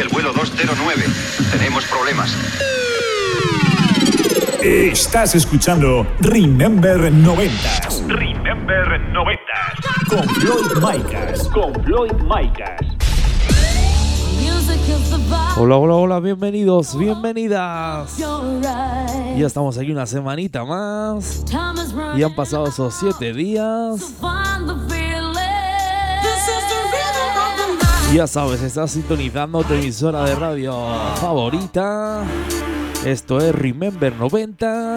el vuelo 209. Tenemos problemas. Estás escuchando Remember 90. Remember 90. Con Floyd Micas. Con Floyd Micas. Hola, hola, hola, bienvenidos, bienvenidas. Ya estamos aquí una semanita más. Y han pasado esos siete días. Ya sabes, estás sintonizando tu emisora de radio favorita. Esto es Remember 90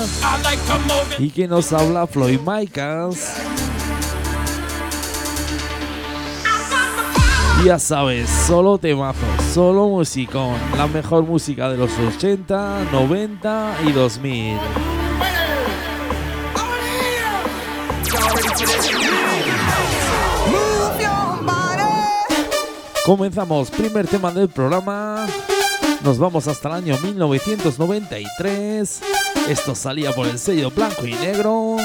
y que nos habla Floyd Micas. Ya sabes, solo temazos, solo musicón, la mejor música de los 80, 90 y 2000. Comenzamos, primer tema del programa. Nos vamos hasta el año 1993. Esto salía por el sello blanco y negro.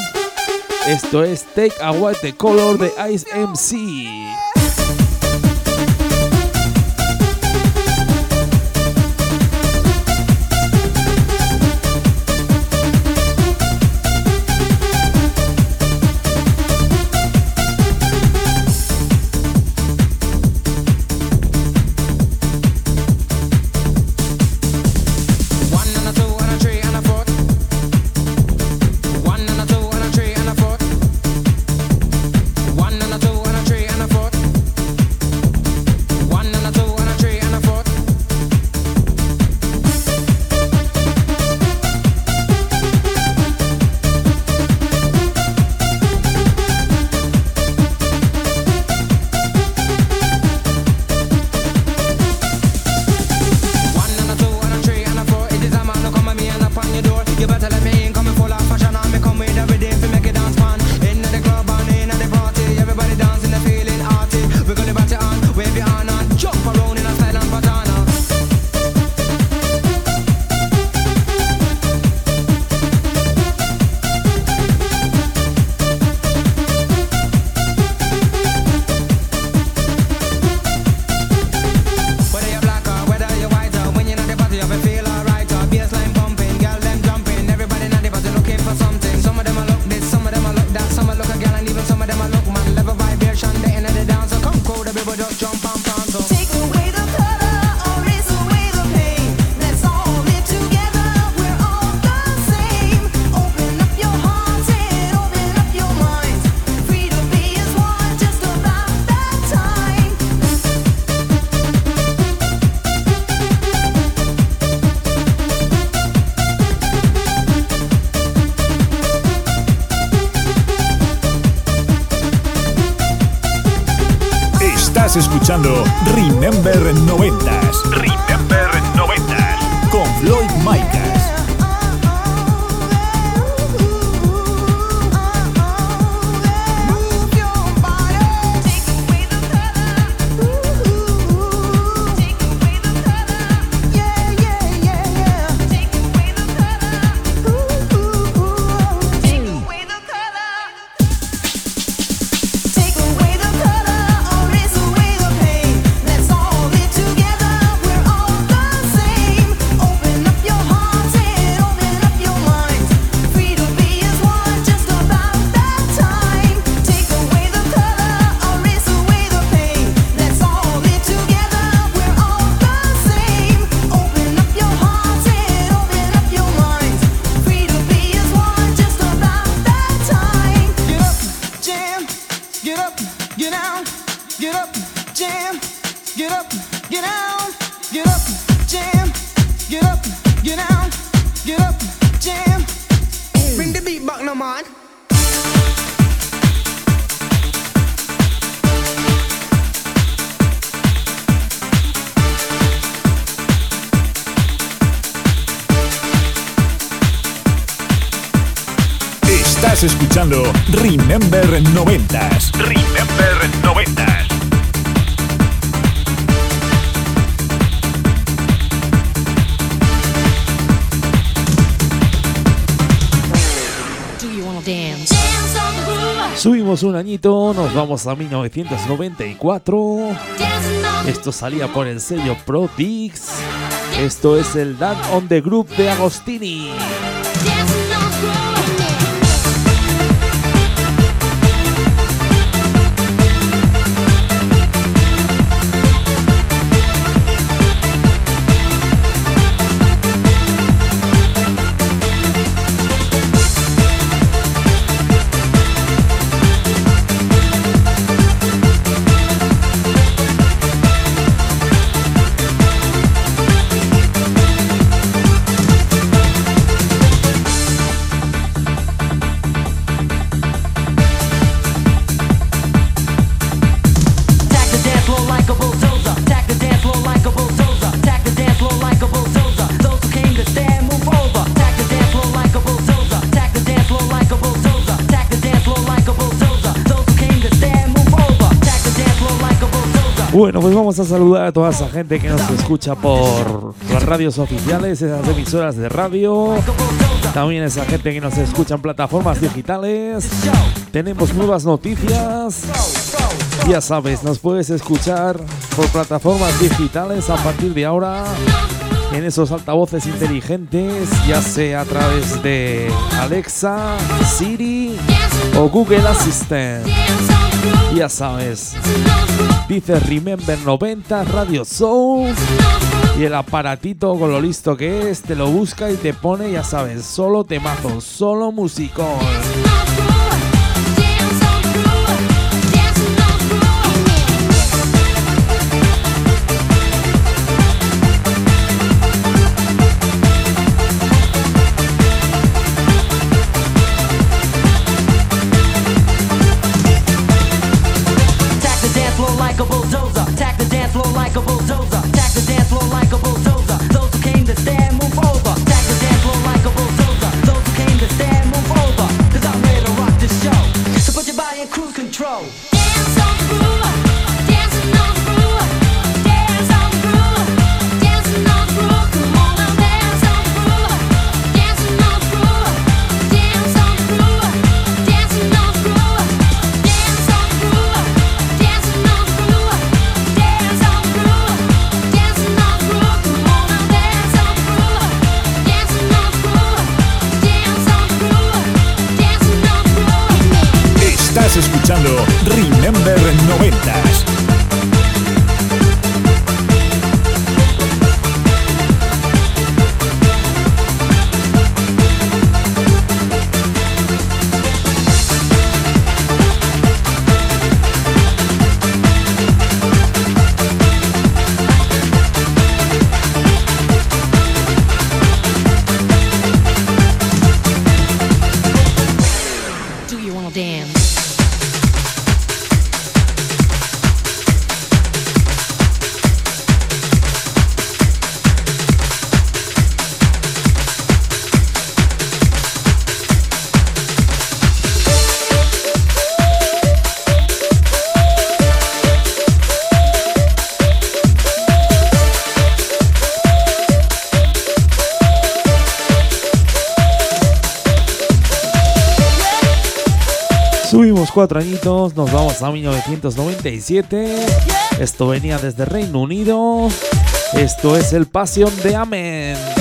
Esto es Take Away the Color de Ice MC. Remember 90s. Nos vamos a 1994. dancing on the Esto salía por el sello Pro Dix. Esto es el Dan on the Group de Agostini. A saludar a toda esa gente que nos escucha por las radios oficiales, esas emisoras de radio. También esa gente que nos escucha en plataformas digitales. Tenemos nuevas noticias. Ya sabes, nos puedes escuchar por plataformas digitales a partir de ahora en esos altavoces inteligentes, ya sea a través de Alexa, Siri o Google Assistant. Ya sabes, dice Remember 90 Radio Soul y el aparatito con lo listo que es te lo busca y te pone, ya sabes, solo temazos, solo musicón. Nos vamos a 1997. Esto venía desde Reino Unido. Esto es el Pasión de Amen.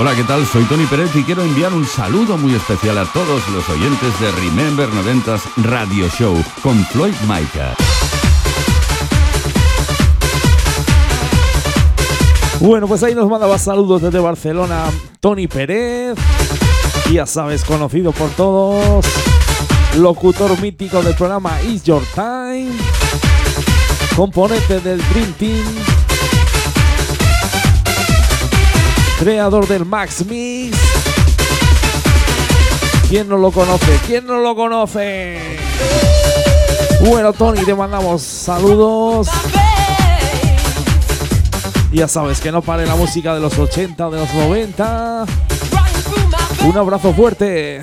Hola, ¿qué tal? Soy Tony Pérez y quiero enviar un saludo muy especial a todos los oyentes de Remember 90s Radio Show con Floyd Micah. Bueno, pues ahí nos mandaba saludos desde Barcelona Tony Pérez. Ya sabes, conocido por todos. Locutor mítico del programa Is Your Time. Componente del Dream Team. Creador del Max Mix. ¿Quién no lo conoce? ¿Quién no lo conoce? Bueno, Tony, te mandamos saludos. Ya sabes que no pare la música de los 80 o de los 90. Un abrazo fuerte.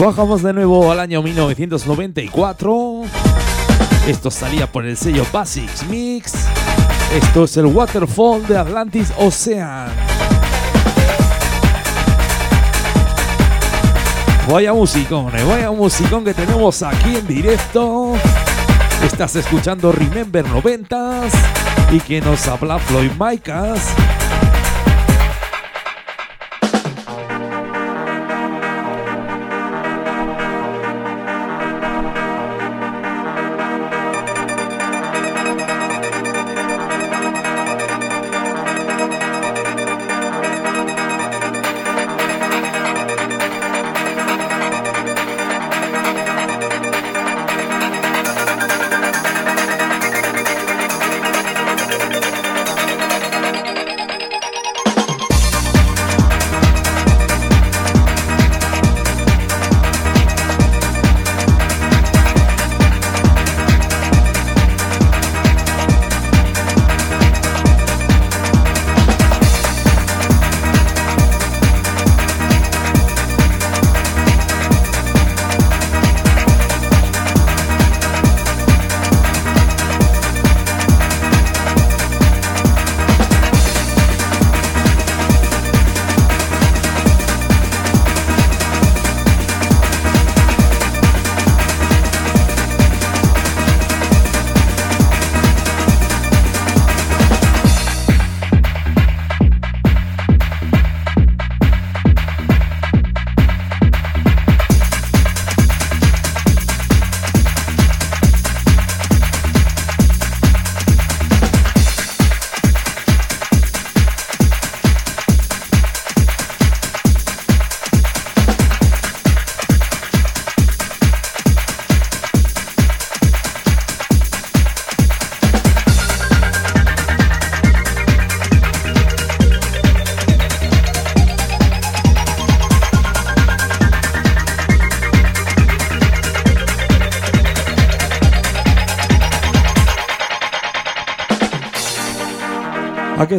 Bajamos de nuevo al año 1994. Esto salía por el sello Basics Mix. Esto es el Waterfall de Atlantis Ocean. Vaya musicón, eh, vaya musicón que tenemos aquí en directo. Estás escuchando Remember 90s y que nos habla Floyd Micas.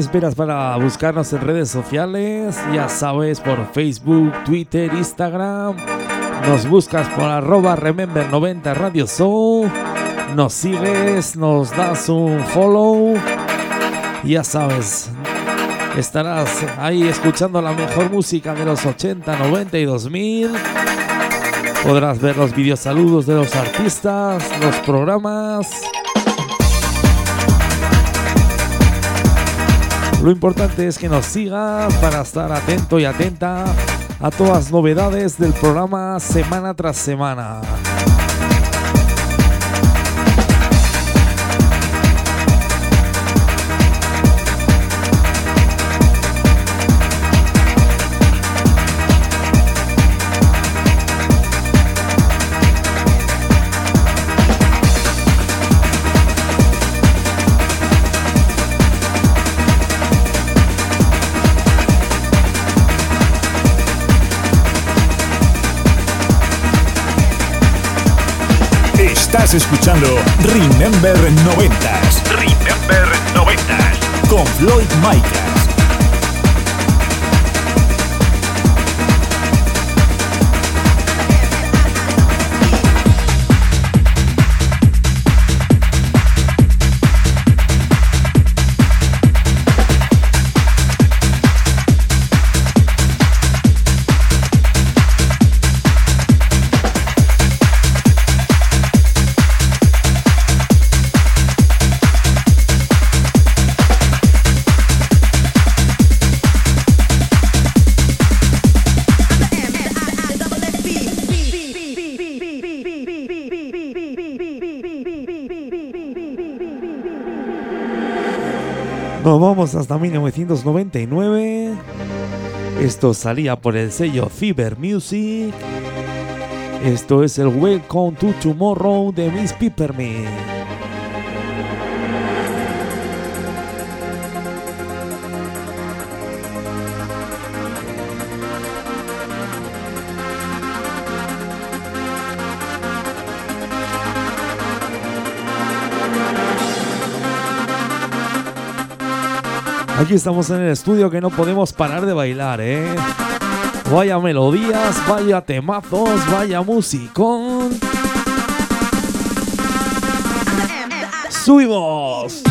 Esperas para buscarnos en redes sociales? Ya sabes, por Facebook, Twitter, Instagram. Nos buscas por arroba Remember90 Radio Show. Nos sigues, nos das un follow. Ya sabes, estarás ahí escuchando la mejor música de los 80, 90 y 2000. Podrás ver los videosaludos de los artistas, los programas. Lo importante es que nos sigas para estar atento y atenta a todas las novedades del programa semana tras semana. Estás escuchando Remember 90s. Remember 90s. Con Floyd Micas. Hasta 1999. Esto salía por el sello Cyber Music. Esto es el Welcome to Tomorrow de Miss Peppermint. Aquí estamos en el estudio que no podemos parar de bailar, ¿eh? Vaya melodías, vaya temazos, vaya musicón. ¡Subimos!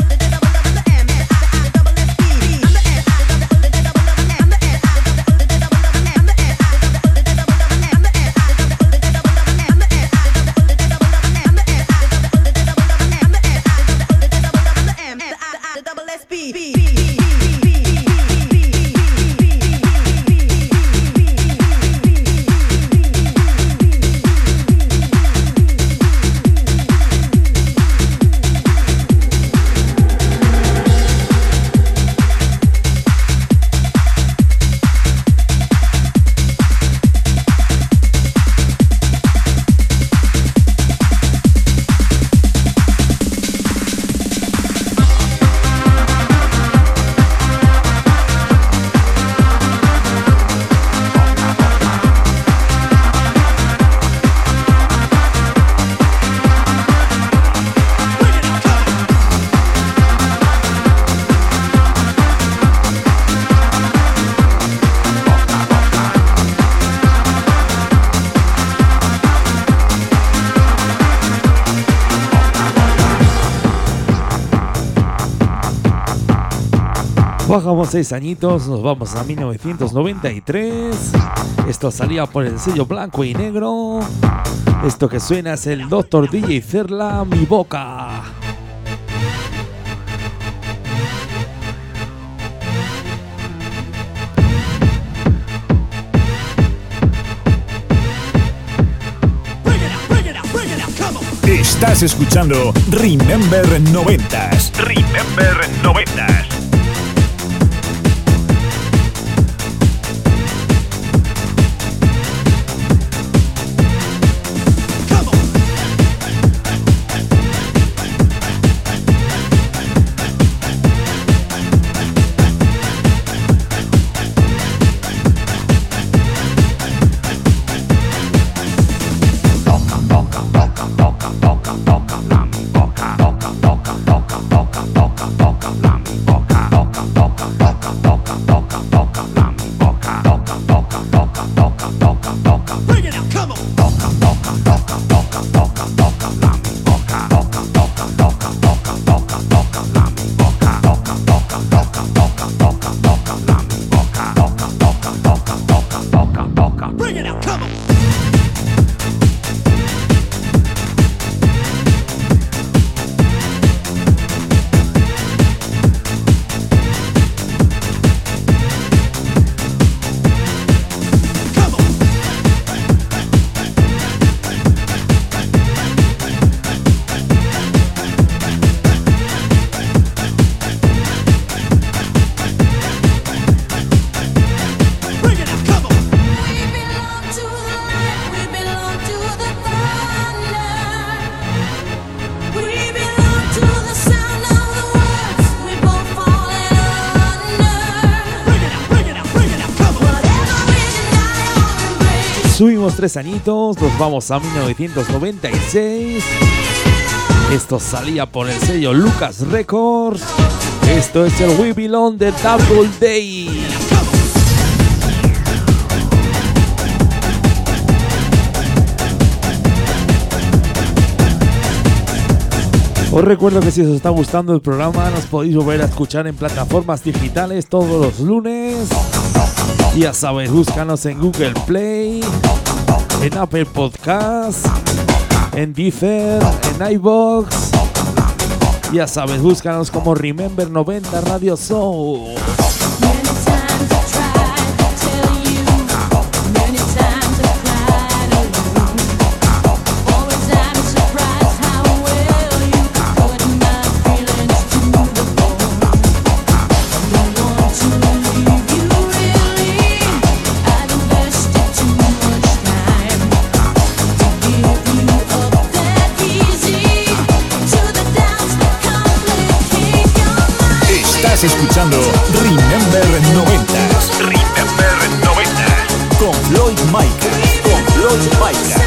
Bajamos seis añitos, nos vamos a 1993. Esto salía por el sello blanco y negro. Esto que suena es el Dr. DJ Cerla, mi boca. Estás escuchando Remember 90s. Remember 90s. Tres añitos, nos vamos a 1996. Esto salía por el sello Lucas Records. Esto es el We de Double Day. Os recuerdo que si os está gustando el programa nos podéis volver a escuchar en plataformas digitales todos los lunes. Ya sabéis, búscanos en Google Play, en Apple Podcast, en Deezer, en iBox. Ya sabes, búscanos como Remember 90 Radio Show. Estás escuchando Remember 90s. Remember 90s. Con Floyd Micah. Con Floyd Micah.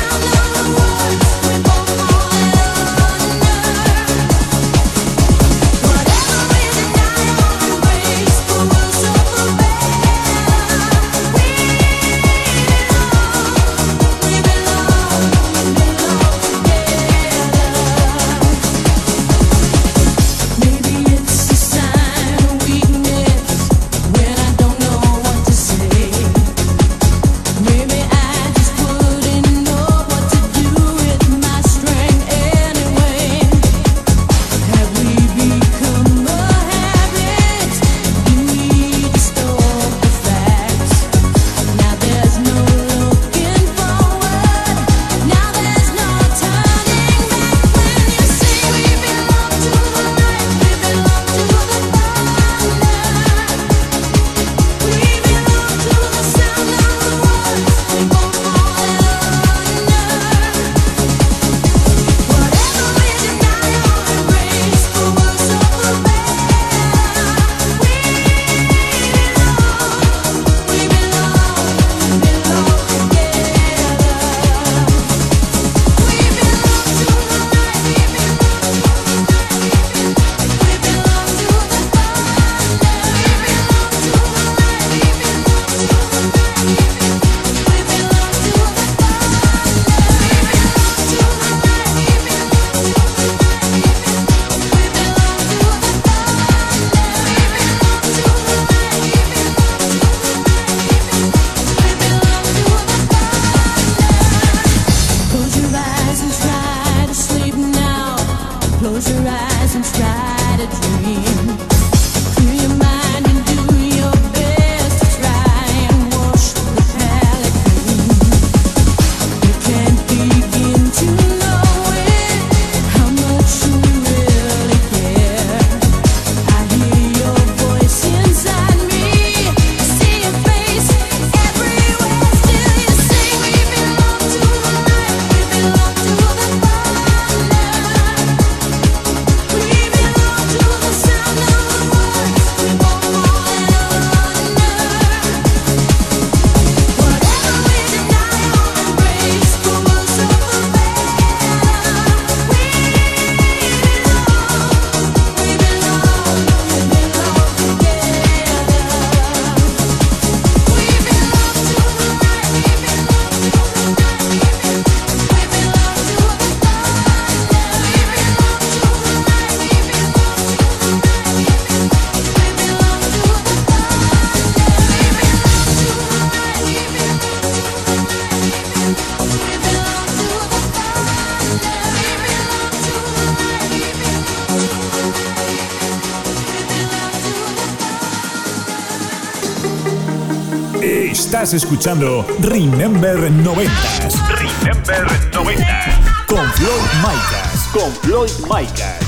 Estás escuchando Remember 90s. Remember 90s. Con Floyd Micas. Con Floyd Micas.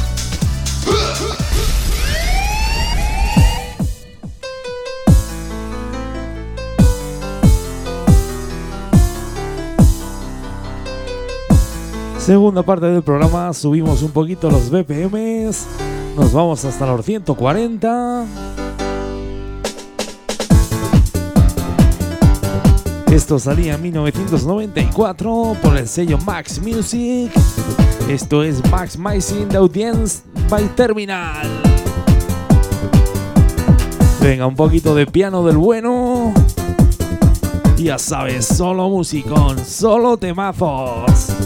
Segunda parte del programa, subimos un poquito los BPMs, nos vamos hasta los 140. Esto salía en 1994 por el sello Max Music. Esto es Maximizing the Audience by Terminal. Venga, un poquito de piano del bueno. Ya sabes, solo musicón, solo temazos.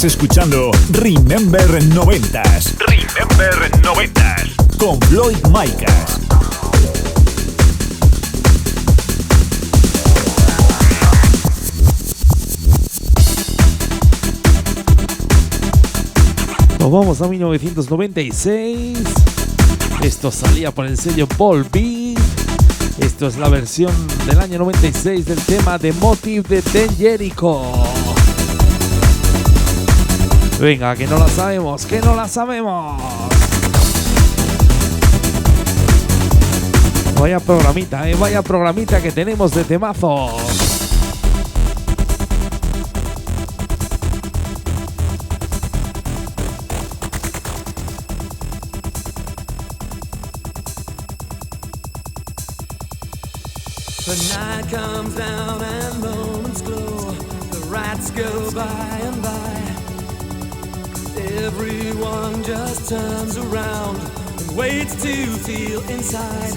Estás escuchando Remember 90s. Remember 90s. Con Floyd Micas. Nos vamos a 1996. Esto salía por el sello Paul B. Esto es la versión del año 96 del tema de Motive de Ten Jericho. Venga, que no la sabemos, que no la sabemos. Vaya programita, eh, vaya programita que tenemos de temazos. The night comes down and moments glow. The rats go by and by. Everyone just turns around and waits to feel inside.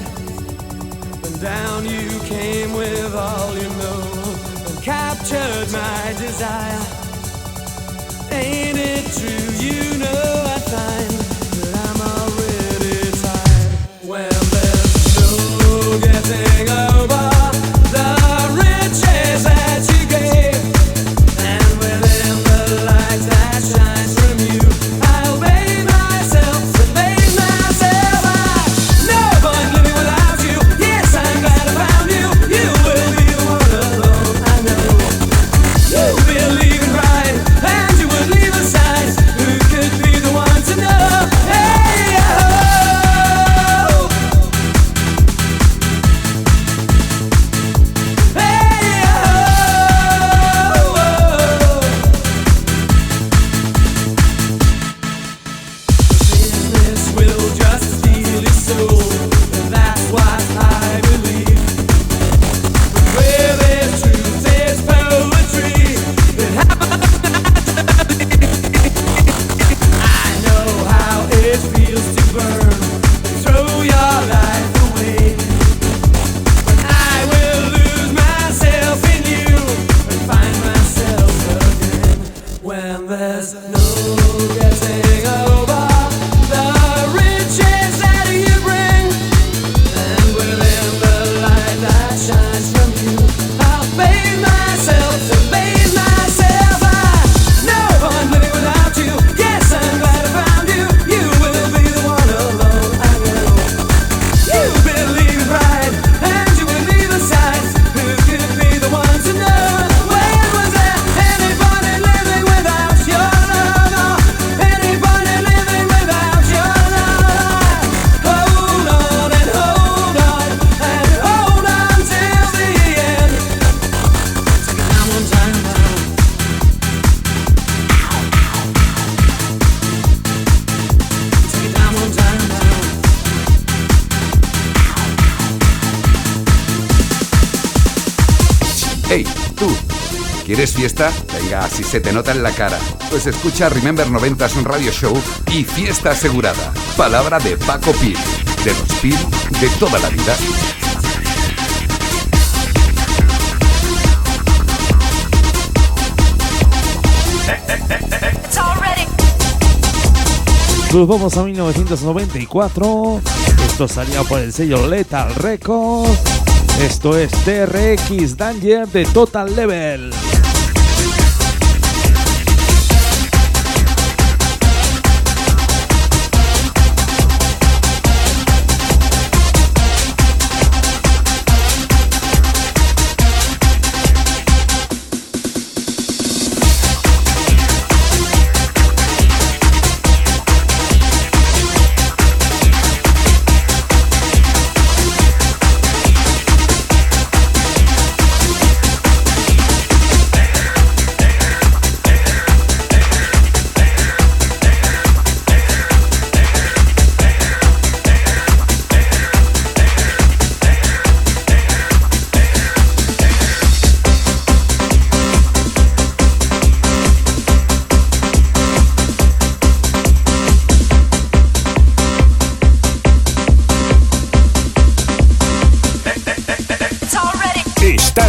And down you came with all you know and captured my desire. Ain't it true? You know I find that I'm already tired when there's no getting up. Hey, tú, ¿quieres fiesta? Venga, si se te nota en la cara. Pues escucha Remember 90s un radio show y fiesta asegurada. Palabra de Paco Pil, de los Pil de toda la vida. Nos vamos a 1994. Esto salía por el sello Lethal Records. Esto es TRX Danger de Total Level.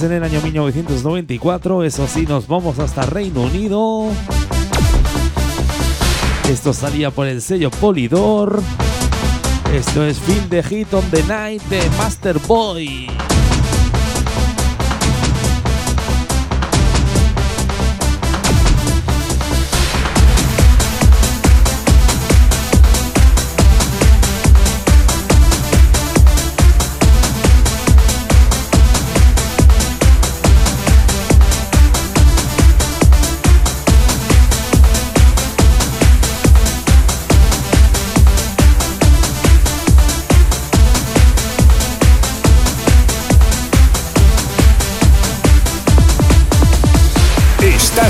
En el año 1994, eso sí, nos vamos hasta Reino Unido. Esto salía por el sello Polydor. Esto es Feel the Hit on the Night de Master Boy.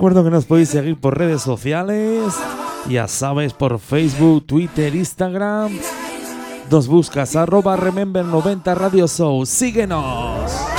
Recuerdo que nos podéis seguir por redes sociales, ya sabes, por Facebook, Twitter, Instagram. Nos buscas arroba Remember 90 Radio Show. Síguenos.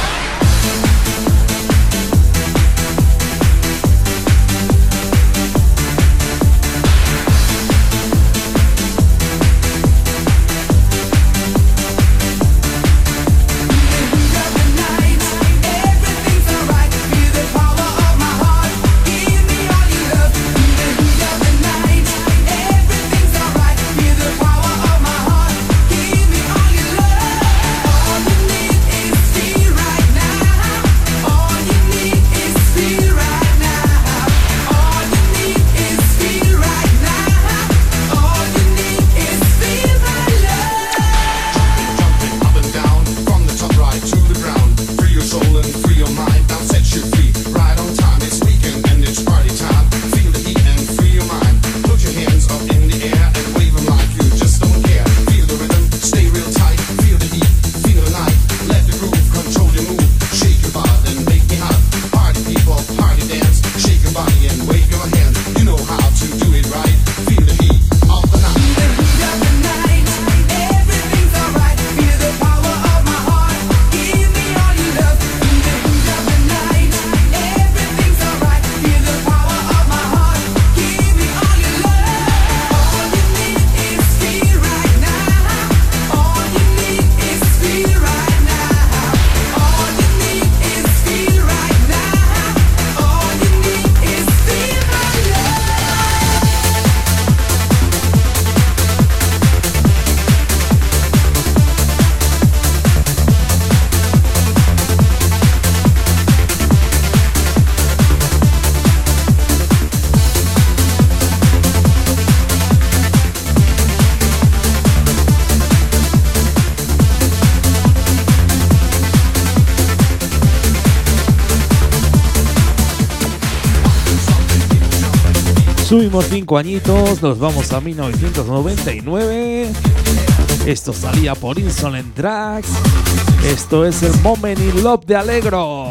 Subimos cinco añitos, nos vamos a 1999. Esto salía por Insolent Tracks. Esto es el Moment in Love de Alegro.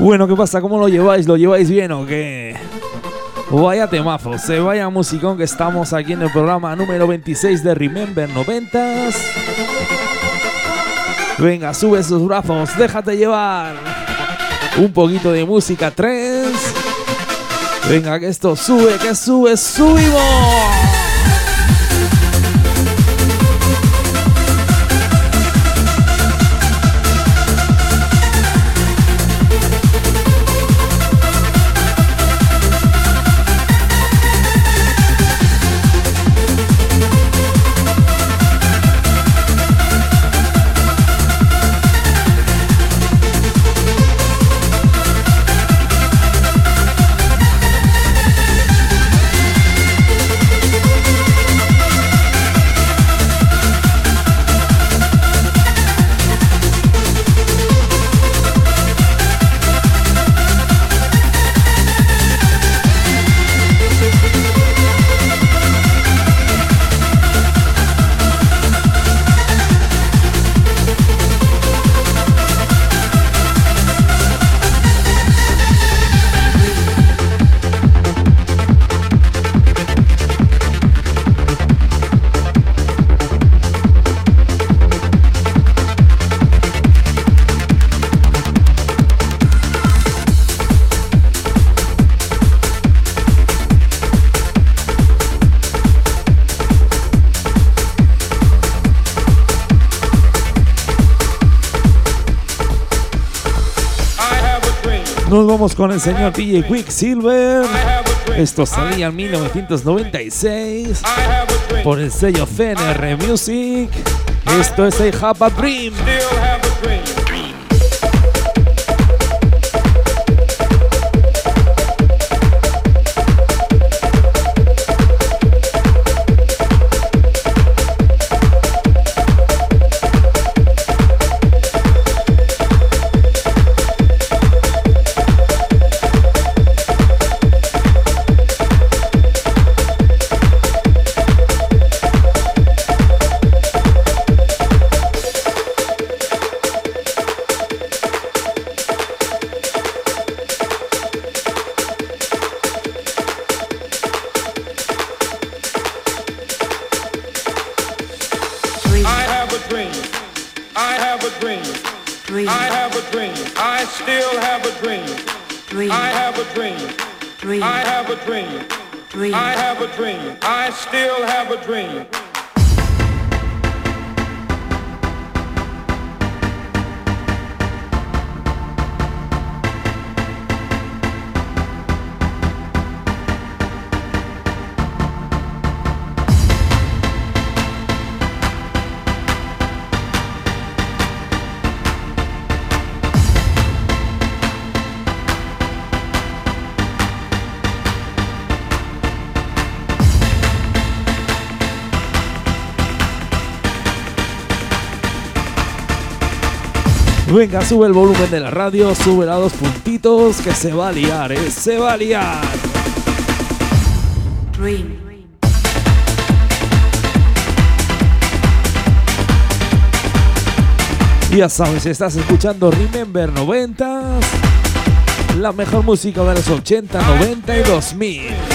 Bueno, ¿qué pasa? ¿Cómo lo lleváis? ¿Lo lleváis bien o qué? Vaya temazo, se vaya musicón que estamos aquí en el programa número 26 de Remember 90s. Venga, sube sus brazos, déjate llevar. Un poquito de música 3. Venga, que esto sube, que sube, subimos. Vamos con el señor DJ Quicksilver. Esto salía en 1996 por el sello CNR Music. Esto es I Have a Dream. I have a dream. I have a dream. I still have a dream. Venga, sube el volumen de la radio, sube a dos puntitos, que se va a liar, ¿eh? Se va a liar. Ya sabes, estás escuchando Remember 90 la mejor música de los 80, 90 y 2000.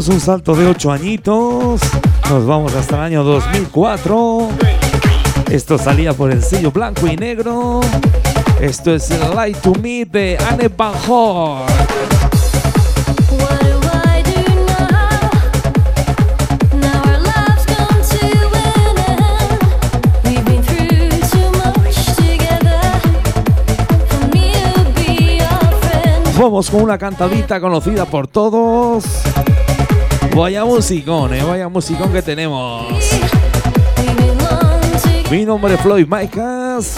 Damos un salto de 8 añitos. Nos vamos hasta el año 2004. Esto salía por el sello blanco y negro. Esto es el Light to Me de Anne Van. Vamos con una cantadita conocida por todos. Vaya musicón, eh, vaya musicón que tenemos. Mi nombre es Floyd Micas.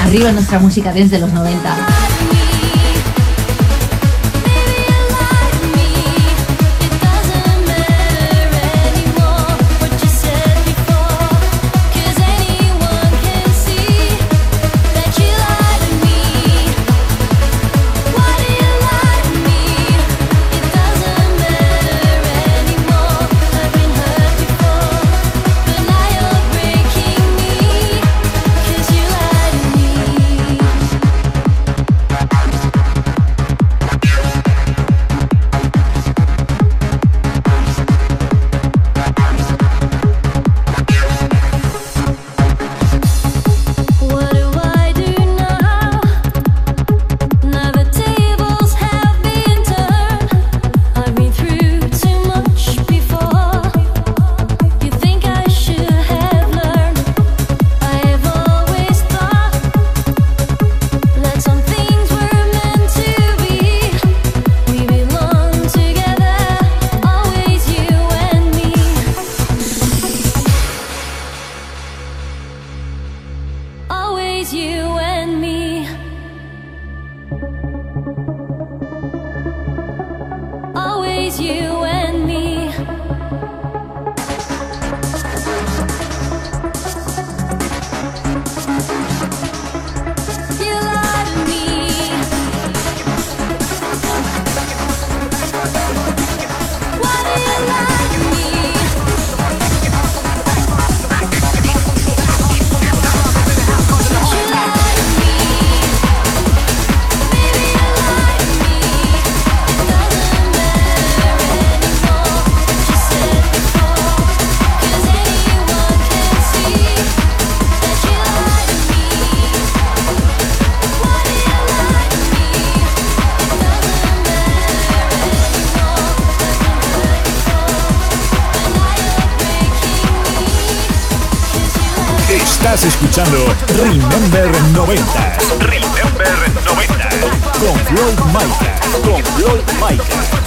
Arriba nuestra música desde los 90. Escuchando Remember 90. Remember 90. Con Floyd Micah. Con Floyd Micah.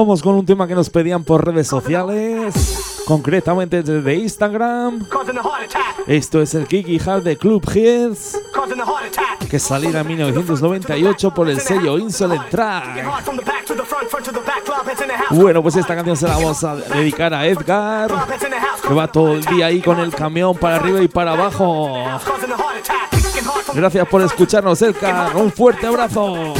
Vamos con un tema que nos pedían por redes sociales, concretamente desde Instagram. Esto es el Kiki Hard de Club Hills, que saliera en 1998 por el sello Insolent Track. Bueno, pues esta canción se la vamos a dedicar a Edgar, que va todo el día ahí con el camión para arriba y para abajo. Gracias por escucharnos, Edgar. Un fuerte abrazo.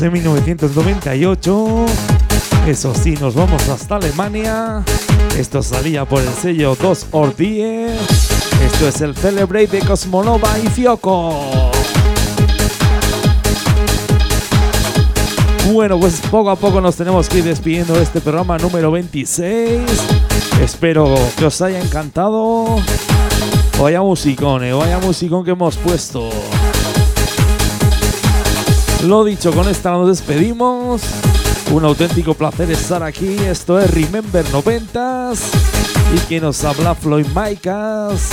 En 1998. Eso sí, nos vamos hasta Alemania. Esto salía por el sello 2 or Die. Esto es el Celebrate de Cosmonova y Fioco. Bueno, pues poco a poco nos tenemos que ir despidiendo de este programa número 26. Espero que os haya encantado. Vaya musicón, eh, vaya musicón que hemos puesto. Lo dicho, con esta nos despedimos. Un auténtico placer estar aquí. Esto es Remember 90s. Y quien nos habla, Floyd Micas.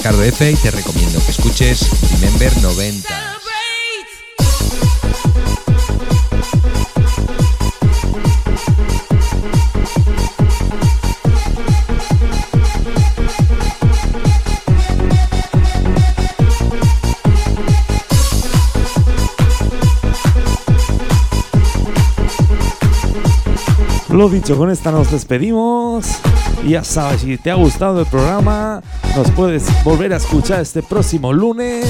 Ricardo F y te recomiendo que escuches Remember 90. Lo dicho, con esta nos despedimos. Ya sabes, si te ha gustado el programa, nos puedes volver a escuchar este próximo lunes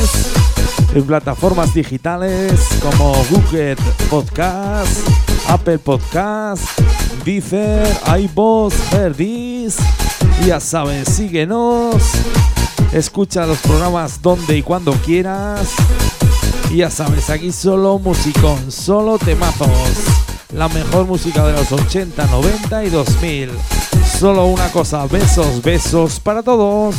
en plataformas digitales como Google Podcast, Apple Podcast, Deezer, iVoox, Verdis. Ya sabes, síguenos, escucha los programas donde y cuando quieras. Y ya sabes, aquí solo musicón, solo temazos. La mejor música de los 80, 90 y 2000. Solo una cosa, besos, besos para todos.